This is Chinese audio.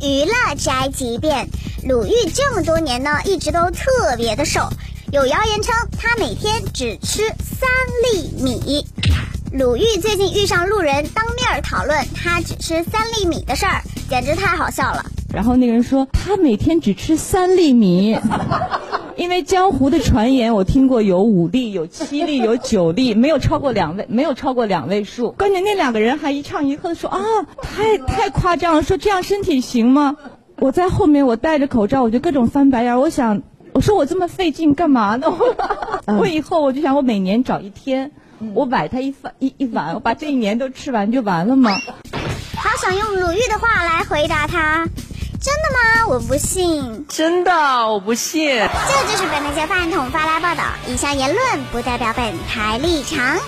娱乐宅急便。鲁豫这么多年呢，一直都特别的瘦，有谣言称他每天只吃三粒米。鲁豫最近遇上路人当面讨论他只吃三粒米的事儿，简直太好笑了。然后那个人说他每天只吃三粒米，因为江湖的传言我听过有五例、有七例、有九例，没有超过两位，没有超过两位数。关键那两个人还一唱一和的说啊，太太夸张了，说这样身体行吗？我在后面我戴着口罩，我就各种翻白眼。我想，我说我这么费劲干嘛呢？我以后我就想，我每年找一天，我崴他一饭一一碗，我把这一年都吃完就完了吗？好想用鲁豫的话来回答他。真的吗？我不信。真的，我不信。这就是本台饭桶发来报道，以下言论不代表本台立场。